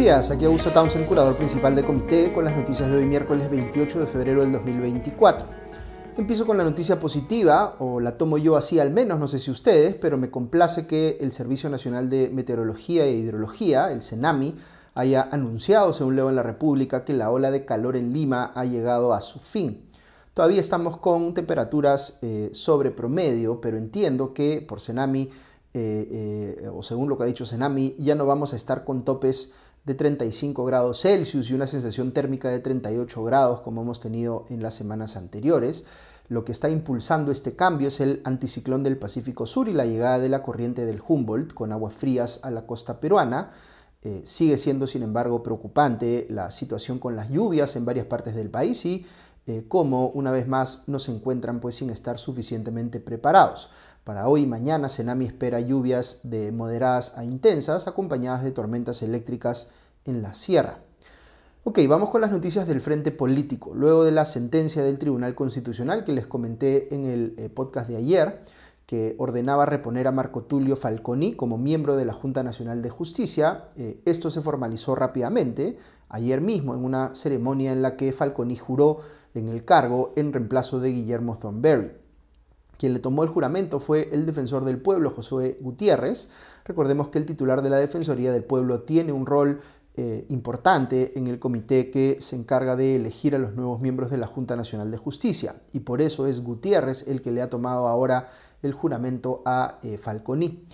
días, aquí Augusto Townsend, curador principal del comité, con las noticias de hoy miércoles 28 de febrero del 2024. Empiezo con la noticia positiva, o la tomo yo así al menos, no sé si ustedes, pero me complace que el Servicio Nacional de Meteorología e Hidrología, el CENAMI, haya anunciado, según leo en la República, que la ola de calor en Lima ha llegado a su fin. Todavía estamos con temperaturas eh, sobre promedio, pero entiendo que por CENAMI eh, eh, o según lo que ha dicho Senami, ya no vamos a estar con topes de 35 grados Celsius y una sensación térmica de 38 grados como hemos tenido en las semanas anteriores. Lo que está impulsando este cambio es el anticiclón del Pacífico Sur y la llegada de la corriente del Humboldt con aguas frías a la costa peruana. Eh, sigue siendo, sin embargo, preocupante la situación con las lluvias en varias partes del país y cómo, una vez más, no se encuentran pues, sin estar suficientemente preparados. Para hoy y mañana, Senami espera lluvias de moderadas a intensas, acompañadas de tormentas eléctricas en la sierra. Ok, vamos con las noticias del frente político. Luego de la sentencia del Tribunal Constitucional que les comenté en el eh, podcast de ayer, que ordenaba reponer a Marco Tulio Falconi como miembro de la Junta Nacional de Justicia, eh, esto se formalizó rápidamente ayer mismo en una ceremonia en la que Falconi juró en el cargo en reemplazo de Guillermo Thornberry. Quien le tomó el juramento fue el defensor del pueblo, Josué Gutiérrez. Recordemos que el titular de la Defensoría del Pueblo tiene un rol eh, importante en el comité que se encarga de elegir a los nuevos miembros de la Junta Nacional de Justicia. Y por eso es Gutiérrez el que le ha tomado ahora el juramento a eh, Falconi.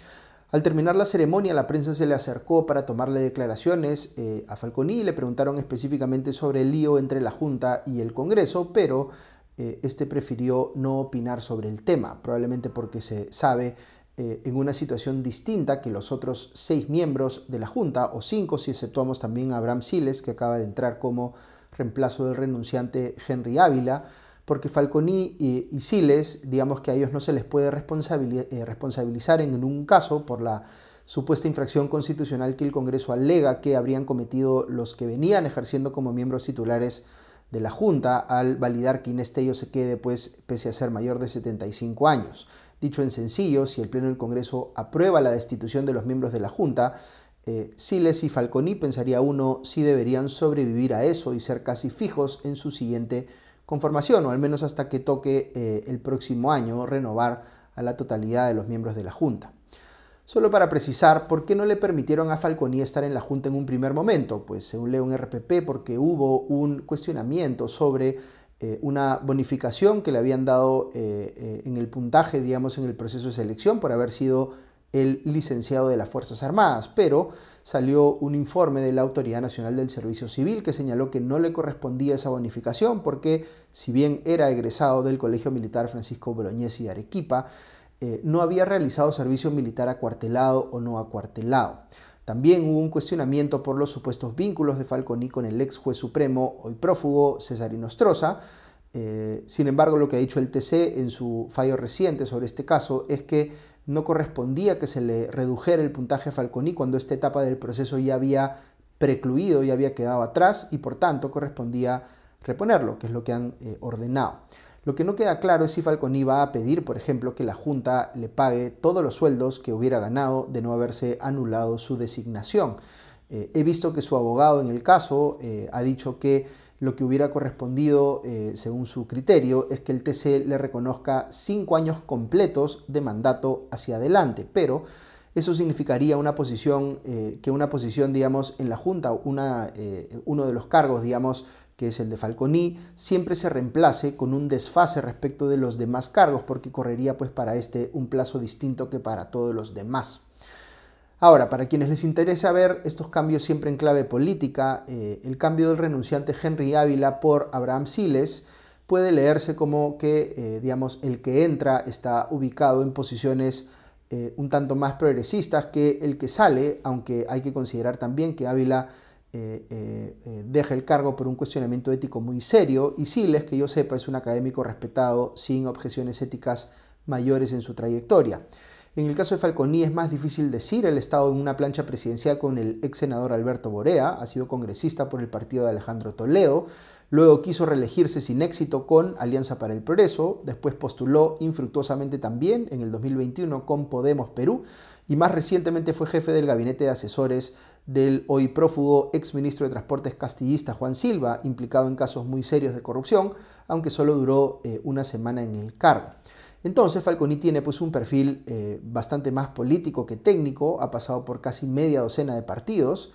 Al terminar la ceremonia, la prensa se le acercó para tomarle declaraciones eh, a Falconi y le preguntaron específicamente sobre el lío entre la Junta y el Congreso, pero eh, este prefirió no opinar sobre el tema, probablemente porque se sabe eh, en una situación distinta que los otros seis miembros de la Junta, o cinco si exceptuamos también a Abraham Siles, que acaba de entrar como reemplazo del renunciante Henry Ávila, porque Falconi y, Siles, digamos que a ellos no se les puede eh, responsabilizar en un caso por la supuesta infracción constitucional que el Congreso alega que habrían cometido los que venían ejerciendo como miembros titulares de la Junta al validar que Inés Tello se quede, pues, pese a ser mayor de 75 años. Dicho en sencillo, si el Pleno del Congreso aprueba la destitución de los miembros de la Junta, eh, Siles y Falconi pensaría uno si deberían sobrevivir a eso y ser casi fijos en su siguiente conformación, o al menos hasta que toque eh, el próximo año renovar a la totalidad de los miembros de la Junta. Solo para precisar, ¿por qué no le permitieron a Falconi estar en la Junta en un primer momento? Pues según leo en RPP, porque hubo un cuestionamiento sobre eh, una bonificación que le habían dado eh, eh, en el puntaje, digamos, en el proceso de selección por haber sido el licenciado de las Fuerzas Armadas, pero salió un informe de la Autoridad Nacional del Servicio Civil que señaló que no le correspondía esa bonificación porque si bien era egresado del Colegio Militar Francisco Broñesi de Arequipa, eh, no había realizado servicio militar acuartelado o no acuartelado. También hubo un cuestionamiento por los supuestos vínculos de Falconi con el ex juez supremo, hoy prófugo, Cesarino Stroza. Eh, sin embargo, lo que ha dicho el TC en su fallo reciente sobre este caso es que no correspondía que se le redujera el puntaje a Falconi cuando esta etapa del proceso ya había precluido, y había quedado atrás y por tanto correspondía reponerlo, que es lo que han eh, ordenado. Lo que no queda claro es si Falconi va a pedir, por ejemplo, que la Junta le pague todos los sueldos que hubiera ganado de no haberse anulado su designación. Eh, he visto que su abogado en el caso eh, ha dicho que lo que hubiera correspondido, eh, según su criterio, es que el TC le reconozca cinco años completos de mandato hacia adelante, pero eso significaría una posición, que una posición, digamos, en la Junta, uno de los cargos, digamos, que es el de Falconi, siempre se reemplace con un desfase respecto de los demás cargos, porque correría pues para este un plazo distinto que para todos los demás. Ahora, para quienes les interesa ver estos cambios siempre en clave política, eh, el cambio del renunciante Henry Ávila por Abraham Siles puede leerse como que, eh, digamos, el que entra está ubicado en posiciones eh, un tanto más progresistas que el que sale, aunque hay que considerar también que Ávila eh, eh, eh, deja el cargo por un cuestionamiento ético muy serio y Siles, que yo sepa, es un académico respetado sin objeciones éticas mayores en su trayectoria. En el caso de Falconi es más difícil decir, el estado en una plancha presidencial con el ex senador Alberto Borea, ha sido congresista por el partido de Alejandro Toledo, luego quiso reelegirse sin éxito con Alianza para el Progreso, después postuló infructuosamente también en el 2021 con Podemos Perú y más recientemente fue jefe del gabinete de asesores del hoy prófugo exministro de Transportes castillista Juan Silva, implicado en casos muy serios de corrupción, aunque solo duró eh, una semana en el cargo. Entonces Falconi tiene pues un perfil eh, bastante más político que técnico, ha pasado por casi media docena de partidos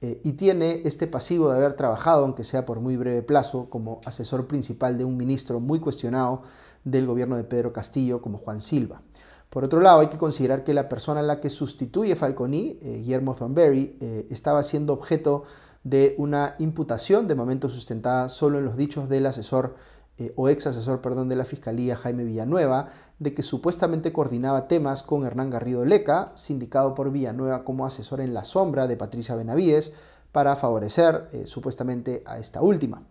eh, y tiene este pasivo de haber trabajado, aunque sea por muy breve plazo, como asesor principal de un ministro muy cuestionado del gobierno de Pedro Castillo como Juan Silva. Por otro lado, hay que considerar que la persona a la que sustituye Falconi, eh, Guillermo Thornberry, estaba siendo objeto de una imputación de momento sustentada solo en los dichos del asesor eh, o ex asesor perdón, de la Fiscalía Jaime Villanueva, de que supuestamente coordinaba temas con Hernán Garrido Leca, sindicado por Villanueva como asesor en la sombra de Patricia Benavides, para favorecer eh, supuestamente a esta última.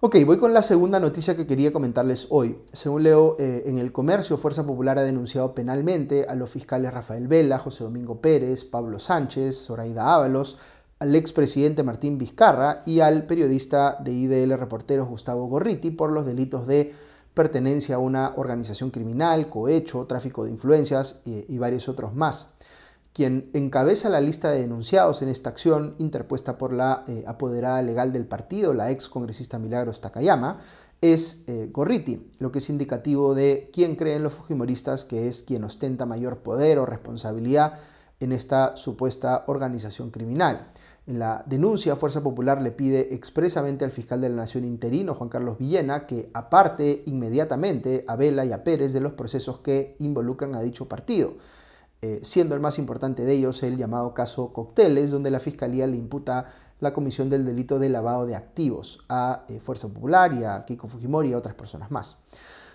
Ok, voy con la segunda noticia que quería comentarles hoy. Según leo eh, en el comercio, Fuerza Popular ha denunciado penalmente a los fiscales Rafael Vela, José Domingo Pérez, Pablo Sánchez, Zoraida Ábalos, al expresidente Martín Vizcarra y al periodista de IDL Reporteros Gustavo Gorriti por los delitos de pertenencia a una organización criminal, cohecho, tráfico de influencias y, varios otros más. Quien encabeza la lista de denunciados en esta acción interpuesta por la eh, apoderada legal del partido, la ex congresista Milagros Takayama, es eh, Gorriti, lo que es indicativo de quién creen los fujimoristas que es quien ostenta mayor poder o responsabilidad en esta supuesta organización criminal. En la denuncia, Fuerza Popular le pide expresamente al fiscal de la Nación interino, Juan Carlos Villena, que aparte inmediatamente a Vela y a Pérez de los procesos que involucran a dicho partido, eh, siendo el más importante de ellos el llamado caso Cocteles, donde la Fiscalía le imputa la comisión del delito de lavado de activos a eh, Fuerza Popular y a Kiko Fujimori y a otras personas más.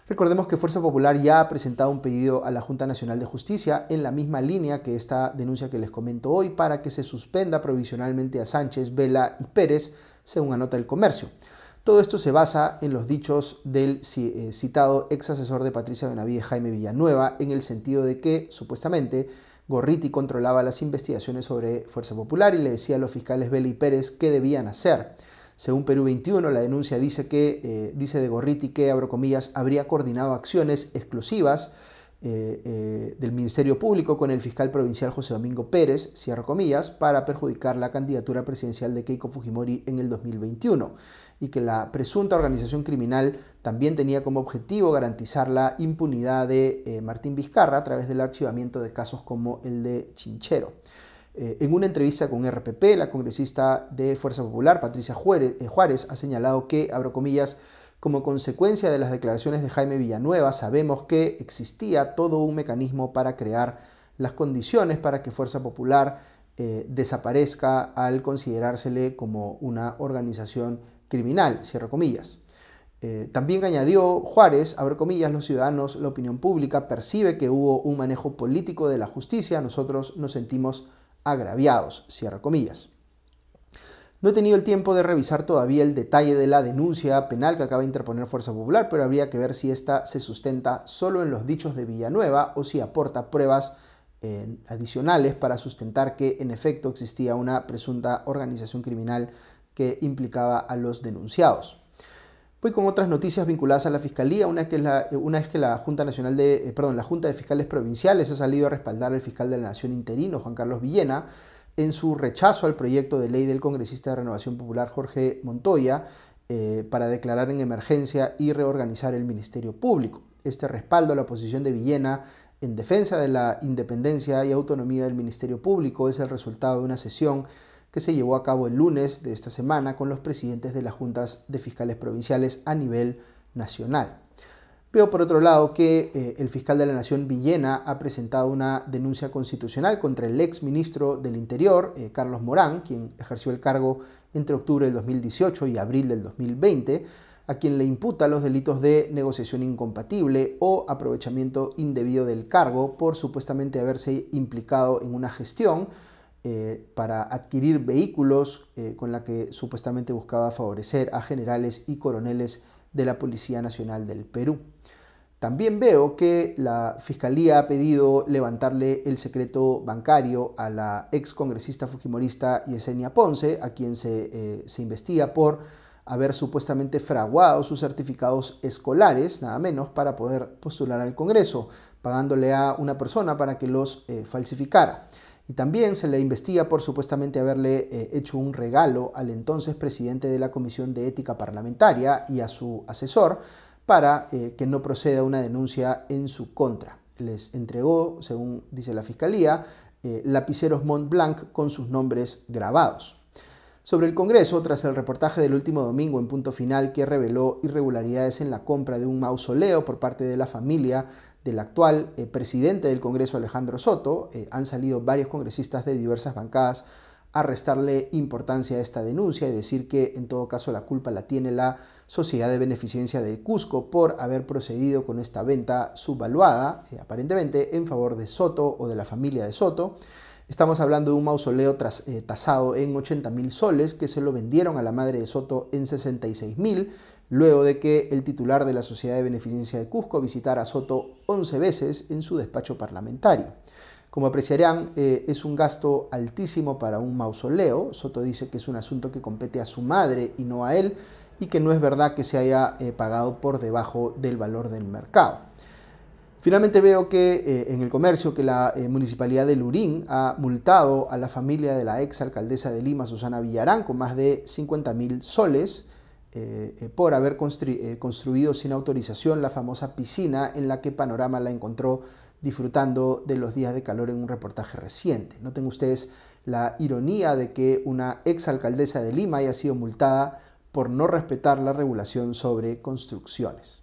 Recordemos que Fuerza Popular ya ha presentado un pedido a la Junta Nacional de Justicia en la misma línea que esta denuncia que les comento hoy para que se suspenda provisionalmente a Sánchez, Vela y Pérez, según anota el comercio. Todo esto se basa en los dichos del eh, citado ex asesor de Patricia Benavides, Jaime Villanueva, en el sentido de que, supuestamente, Gorriti controlaba las investigaciones sobre Fuerza Popular y le decía a los fiscales Vela y Pérez qué debían hacer. Según Perú 21, la denuncia dice que, eh, dice de Gorriti que, abro comillas, habría coordinado acciones exclusivas eh, eh, del Ministerio Público con el fiscal provincial José Domingo Pérez, cierro comillas, para perjudicar la candidatura presidencial de Keiko Fujimori en el 2021 y que la presunta organización criminal también tenía como objetivo garantizar la impunidad de Martín Vizcarra a través del archivamiento de casos como el de Chinchero. Eh, en una entrevista con RPP, la congresista de Fuerza Popular, Patricia eh, Juárez, ha señalado que, abro como consecuencia de las declaraciones de Jaime Villanueva, sabemos que existía todo un mecanismo para crear las condiciones para que Fuerza Popular eh, desaparezca al considerársele como una organización criminal, cierro comillas. también añadió Juárez, los ciudadanos, la opinión pública percibe que hubo un manejo político de la justicia, nosotros nos sentimos agraviados, cierra comillas. No he tenido el tiempo de revisar todavía el detalle de la denuncia penal que acaba de interponer Fuerza Popular, pero habría que ver si esta se sustenta solo en los dichos de Villanueva o si aporta pruebas eh, adicionales para sustentar que en efecto existía una presunta organización criminal que implicaba a los denunciados. Voy con otras noticias vinculadas a la Fiscalía. Una es que la, una es que la Junta Nacional de, eh, perdón, la Junta de Fiscales Provinciales ha salido a respaldar al fiscal de la Nación interino, Juan Carlos Villena, en su rechazo al proyecto de ley del congresista de Renovación Popular, Jorge Montoya, eh, para declarar en emergencia y reorganizar el Ministerio Público. Este respaldo a la posición de Villena en defensa de la independencia y autonomía del Ministerio Público es el resultado de una sesión que se llevó a cabo el lunes de esta semana con los presidentes de las juntas de fiscales provinciales a nivel nacional. Veo por otro lado que eh, el fiscal de la Nación Villena ha presentado una denuncia constitucional contra el ex ministro del Interior, eh, Carlos Morán, quien ejerció el cargo entre octubre del 2018 y abril del 2020, a quien le imputa los delitos de negociación incompatible o aprovechamiento indebido del cargo por supuestamente haberse implicado en una gestión eh, para adquirir vehículos eh, con la que supuestamente buscaba favorecer a generales y coroneles de la Policía Nacional del Perú. También veo que la Fiscalía ha pedido levantarle el secreto bancario a la ex congresista fujimorista Yesenia Ponce, a quien se, eh, se investiga por haber supuestamente fraguado sus certificados escolares, nada menos, para poder postular al Congreso, pagándole a una persona para que los falsificara. Y también se le investiga por supuestamente haberle eh, hecho un regalo al entonces presidente de la Comisión de Ética Parlamentaria y a su asesor, para eh, que no proceda una denuncia en su contra. Les entregó, según dice la Fiscalía, eh, lapiceros Mont Blanc con sus nombres grabados. Sobre el Congreso, tras el reportaje del último domingo en punto final que reveló irregularidades en la compra de un mausoleo por parte de la familia del actual eh, presidente del Congreso, Alejandro Soto, han salido varios congresistas de diversas bancadas a restarle importancia a esta denuncia y decir que en todo caso la culpa la tiene la Sociedad de Beneficencia de Cusco por haber procedido con esta venta subvaluada, eh, aparentemente en favor de Soto o de la familia de Soto. Estamos hablando de un mausoleo eh, tasado en 80 mil soles que se lo vendieron a la madre de Soto en 66 mil, luego de que el titular de la Sociedad de Beneficencia de Cusco visitara a Soto 11 veces en su despacho parlamentario. Como apreciarán, eh, es un gasto altísimo para un mausoleo. Soto dice que es un asunto que compete a su madre y no a él y que no es verdad que se haya eh, pagado por debajo del valor del mercado. Finalmente veo que eh, en el comercio que la municipalidad de Lurín ha multado a la familia de la ex alcaldesa de Lima, Susana Villarán, con más de 50 mil soles por haber construido sin autorización la famosa piscina en la que Panorama la encontró disfrutando de los días de calor en un reportaje reciente. Noten ustedes la ironía de que una exalcaldesa de Lima haya sido multada por no respetar la regulación sobre construcciones.